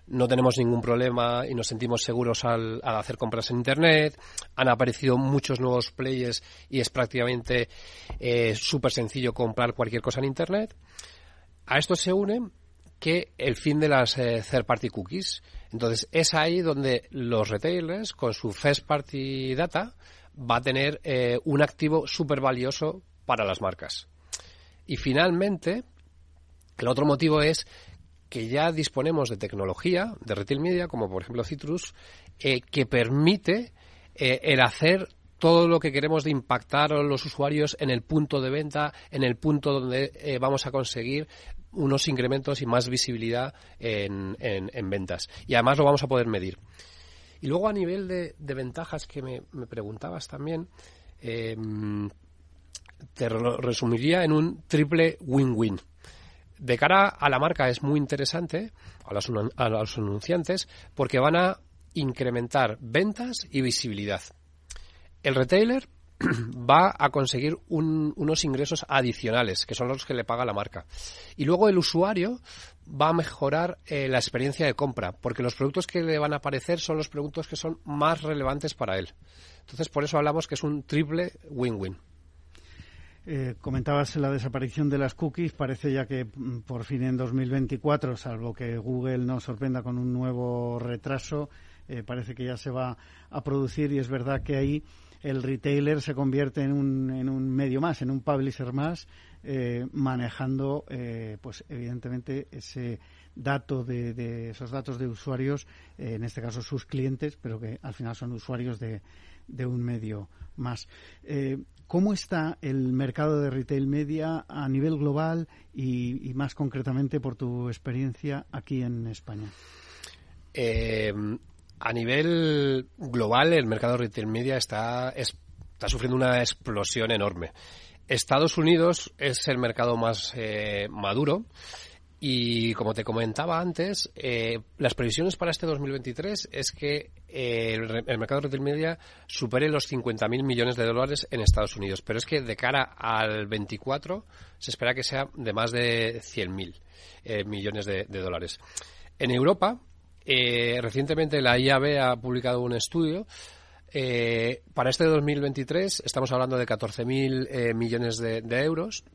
no tenemos ningún problema y nos sentimos seguros al, hacer compras en Internet. Han aparecido muchos nuevos players y es prácticamente eh, súper sencillo comprar cualquier cosa en Internet. A esto se une que el fin de las eh, third party cookies. Entonces es ahí donde los retailers con su first party data va a tener eh, un activo súper valioso para las marcas. Y finalmente, el otro motivo es que ya disponemos de tecnología de retail media, como por ejemplo Citrus, eh, que permite el hacer todo lo que queremos de impactar a los usuarios en el punto de venta, en el punto donde vamos a conseguir unos incrementos y más visibilidad en, en, ventas. Y además lo vamos a poder medir. Y luego a nivel de, ventajas que me, preguntabas también, em, te resumiría en un triple win-win. De cara a la marca es muy interesante, a los, a los anunciantes, porque van a incrementar ventas y visibilidad. El retailer va a conseguir unos ingresos adicionales, que son los que le paga la marca. Y luego el usuario va a mejorar eh, la experiencia de compra, porque los productos que le van a aparecer son los productos que son más relevantes para él. Entonces, por eso hablamos que es un triple win-win. Eh, comentabas la desaparición de las cookies. Parece ya que mm, por fin en 2024, salvo que Google nos sorprenda con un nuevo retraso, eh, parece que ya se va a producir y es verdad que ahí el retailer se convierte en un, en un medio más, en un publisher más, eh, manejando, eh, pues evidentemente, ese dato de, esos datos de usuarios, eh, en este caso sus clientes, pero que al final son usuarios de, de un medio más. ¿Cómo está el mercado de retail media a nivel global y, y más concretamente por tu experiencia aquí en España? A nivel global, el mercado retail media está, está sufriendo una explosión enorme. Estados Unidos es el mercado más eh, maduro y, como te comentaba antes, eh, las previsiones para este 2023 es que eh, el, mercado retail media supere los 50.000 millones de dólares en Estados Unidos. Pero es que de cara al 24 se espera que sea de más de 100.000 millones de dólares. En Europa, eh, recientemente la IAB ha publicado un estudio. Eh, para este 2023 estamos hablando de 14.000 eh, millones de, euros,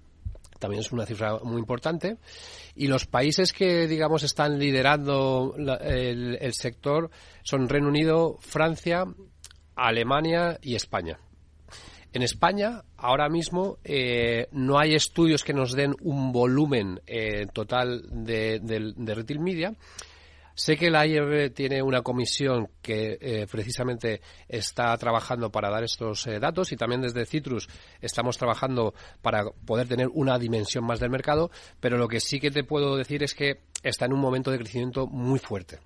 también es una cifra muy importante. Y los países que, digamos, están liderando el, sector son Reino Unido, Francia, Alemania y España. En España, ahora mismo, eh, no hay estudios que nos den un volumen total de, de retail media, Sé que la IRB tiene una comisión que eh, precisamente está trabajando para dar estos eh, datos y también desde Citrus estamos trabajando para poder tener una dimensión más del mercado, pero lo que sí que te puedo decir es que está en un momento de crecimiento muy fuerte.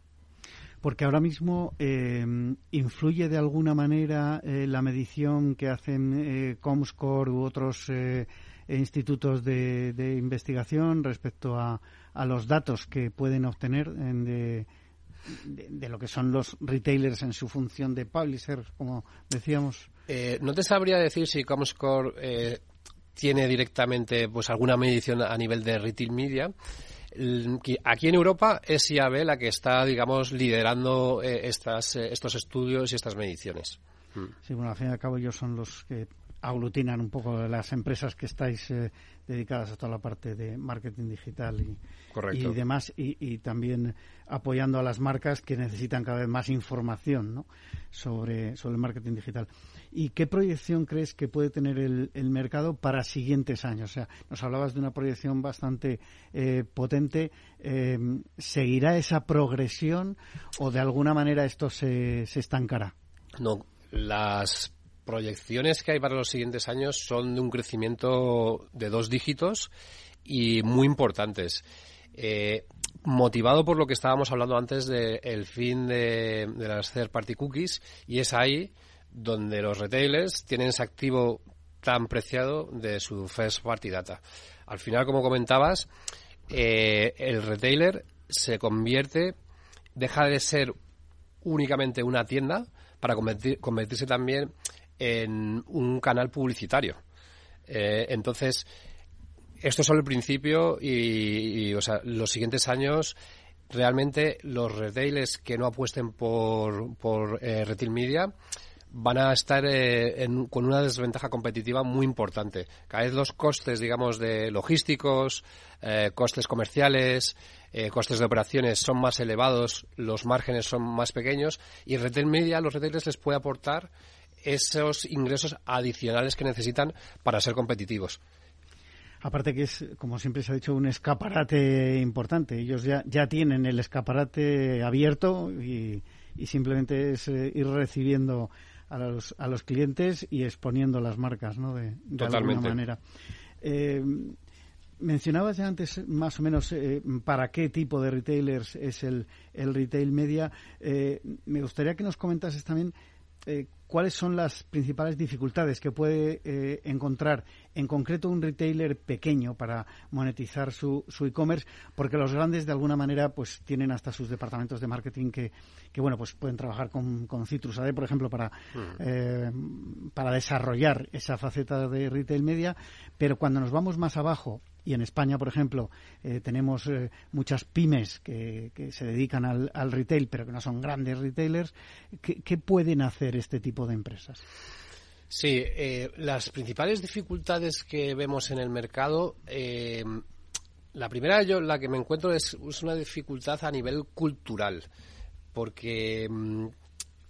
Porque ahora mismo eh, influye de alguna manera la medición que hacen Comscore u otros institutos de investigación respecto a a los datos que pueden obtener de, de, lo que son los retailers en su función de publisher, como decíamos? Eh, no te sabría decir si Comscore eh, tiene directamente pues alguna medición a nivel de retail media. Aquí en Europa es IAB la que está, digamos, liderando eh, estas, estos estudios y estas mediciones. Sí, bueno, al fin y al cabo ellos son los que aglutinan un poco las empresas que estáis eh, dedicadas a toda la parte de marketing digital y, y demás, y, también apoyando a las marcas que necesitan cada vez más información sobre, sobre el marketing digital. ¿Y qué proyección crees que puede tener el, mercado para siguientes años? O sea, nos hablabas de una proyección bastante eh, potente. Eh, ¿Seguirá esa progresión o de alguna manera esto se, se estancará? No, las proyecciones que hay para los siguientes años son de un crecimiento de dos dígitos y muy importantes. Eh, motivado por lo que estábamos hablando antes del fin de, las third party cookies y es ahí donde los retailers tienen ese activo tan preciado de su first party data. Al final, como comentabas, eh, el retailer se convierte, deja de ser únicamente una tienda para convertirse también en un canal publicitario. Eh, entonces, esto es solo el principio y, o sea, los siguientes años realmente los retailers que no apuesten por, por eh, retail media van a estar eh, con una desventaja competitiva muy importante. Cada vez los costes, digamos, de logísticos, costes comerciales, costes de operaciones son más elevados, los márgenes son más pequeños y retail media los retailers les puede aportar esos ingresos adicionales que necesitan para ser competitivos. Aparte que es, como siempre se ha dicho, un escaparate importante. Ellos ya, ya tienen el escaparate abierto y, simplemente es eh, ir recibiendo a los, a los clientes y exponiendo las marcas, ¿no? De, alguna manera. Eh, mencionabas ya antes más o menos eh, para qué tipo de retailers es el, el retail media. me gustaría que nos comentases también cuáles son las principales dificultades que puede eh, encontrar en concreto un retailer pequeño para monetizar su, e-commerce, porque los grandes de alguna manera pues tienen hasta sus departamentos de marketing que, que bueno pues pueden trabajar con, con Citrus AD, por ejemplo, para, eh, para desarrollar esa faceta de retail media, pero cuando nos vamos más abajo y en España, por ejemplo, eh, tenemos eh, muchas pymes que, se dedican al, retail, pero que no son grandes retailers. ¿Qué, pueden hacer este tipo de empresas? Sí, eh, las principales dificultades que vemos en el mercado, la primera yo la que me encuentro es, una dificultad a nivel cultural, porque mm,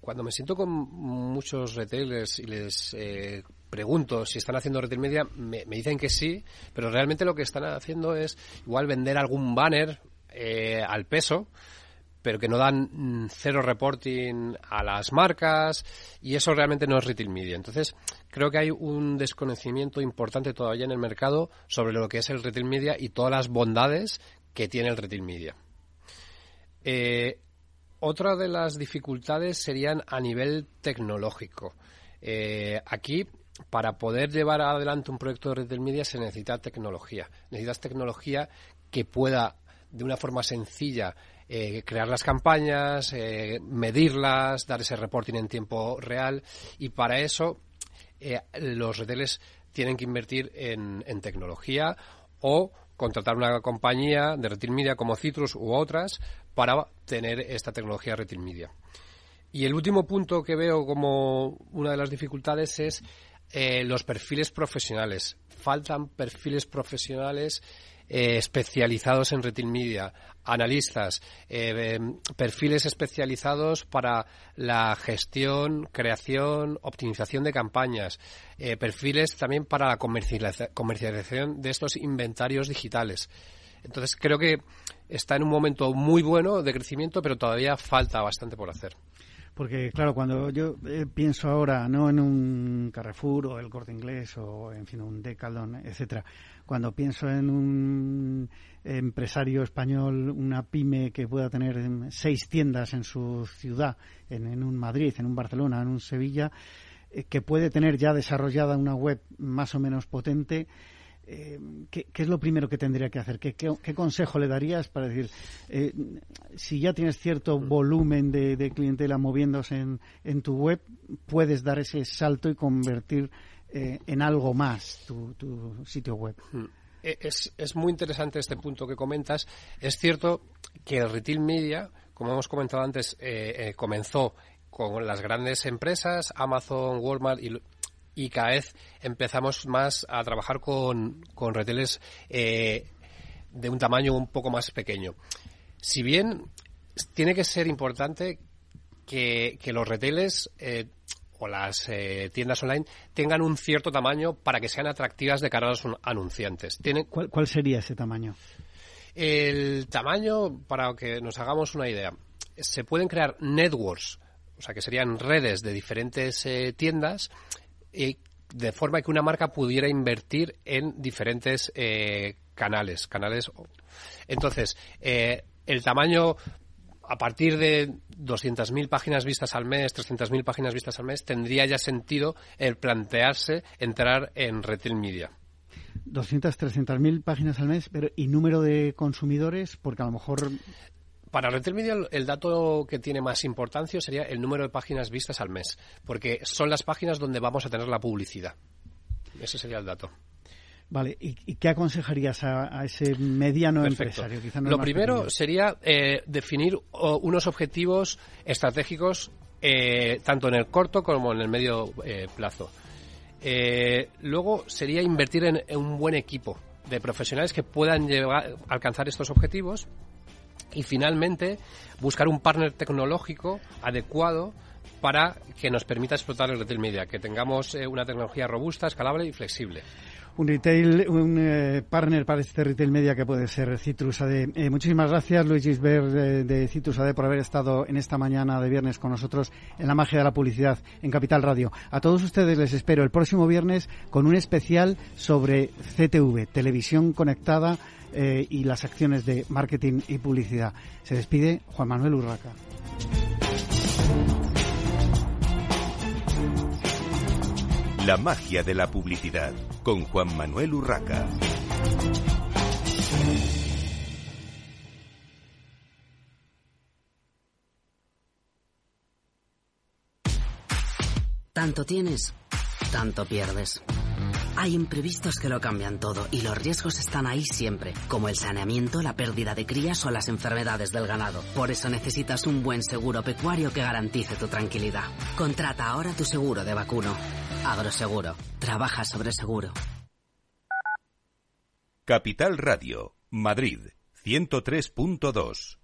cuando me siento con muchos retailers y les pregunto si están haciendo retail media, me, dicen que sí, pero realmente lo que están haciendo es igual vender algún banner eh, al peso, pero que no dan mm, cero reporting a las marcas y eso realmente no es retail media. Entonces, creo que hay un desconocimiento importante todavía en el mercado sobre lo que es el retail media y todas las bondades que tiene el retail media. Eh, otra de las dificultades serían a nivel tecnológico. Eh, aquí para poder llevar adelante un proyecto de retail media se necesita tecnología. Necesitas tecnología que pueda, de una forma sencilla, eh, crear las campañas, eh, medirlas, dar ese reporting en tiempo real y para eso eh, los retailers tienen que invertir en, en, tecnología o contratar una compañía de retail media como Citrus u otras para tener esta tecnología retail media. Y el último punto que veo como una de las dificultades es eh, los perfiles profesionales. Faltan perfiles profesionales eh, especializados en retail media, analistas, eh, perfiles especializados para la gestión, creación, optimización de campañas, perfiles también para la comercialización de estos inventarios digitales. Entonces creo que está en un momento muy bueno de crecimiento, pero todavía falta bastante por hacer. Porque, claro, cuando yo eh, pienso ahora, no en un Carrefour o el Corte Inglés o, en fin, un Decathlon, etcétera, cuando pienso en un empresario español, una pyme que pueda tener seis tiendas en su ciudad, en, un Madrid, en un Barcelona, en un Sevilla, eh, que puede tener ya desarrollada una web más o menos potente, eh, ¿qué, es lo primero que tendría que hacer? ¿Qué, consejo le darías para decir, eh, si ya tienes cierto volumen de, clientela moviéndose en, tu web, puedes dar ese salto y convertir eh, en algo más tu, sitio web? Mm. E, es, muy interesante este punto que comentas. Es cierto que el retail media, como hemos comentado antes, comenzó con las grandes empresas, Amazon, Walmart y y cada vez empezamos más a trabajar con, con reteles eh, de un tamaño un poco más pequeño. Si bien tiene que ser importante que, los reteles eh, o las eh, tiendas online tengan un cierto tamaño para que sean atractivas de cara a los anunciantes. ¿Cuál, ¿Cuál sería ese tamaño? El tamaño, para que nos hagamos una idea, se pueden crear networks, o sea, que serían redes de diferentes tiendas de forma que una marca pudiera invertir en diferentes eh, canales, canales. Entonces, eh, el tamaño a partir de 200.000 páginas vistas al mes, 300.000 páginas vistas al mes, tendría ya sentido el plantearse entrar en retail media. 200, 300.000 páginas al mes, pero ¿y número de consumidores? Porque a lo mejor para Retail Media el dato que tiene más importancia sería el número de páginas vistas al mes, porque son las páginas donde vamos a tener la publicidad. Ese sería el dato. Vale, ¿y, qué aconsejarías a, ese mediano empresario? Lo primero sería eh, definir unos objetivos estratégicos eh, tanto en el corto como en el medio eh, plazo. luego sería invertir en, en, un buen equipo de profesionales que puedan llevar, alcanzar estos objetivos y finalmente buscar un partner tecnológico adecuado para que nos permita explotar el retail media, que tengamos eh, una tecnología robusta, escalable y flexible. Un retail, un eh, partner para este retail media que puede ser Citrus AD. Eh, muchísimas gracias, Luis Gisbert de Citrus AD, por haber estado en esta mañana de viernes con nosotros en la magia de la publicidad en Capital Radio. A todos ustedes les espero el próximo viernes con un especial sobre CTV, televisión conectada eh, y las acciones de marketing y publicidad. Se despide Juan Manuel Urraca. La magia de la publicidad con Juan Manuel Urraca. Tanto tienes, tanto pierdes. Hay imprevistos que lo cambian todo y los riesgos están ahí siempre, como el saneamiento, la pérdida de crías o las enfermedades del ganado. Por eso necesitas un buen seguro pecuario que garantice tu tranquilidad. Contrata ahora tu seguro de vacuno. Agroseguro. Trabaja sobre seguro. Capital Radio, Madrid, 103.2.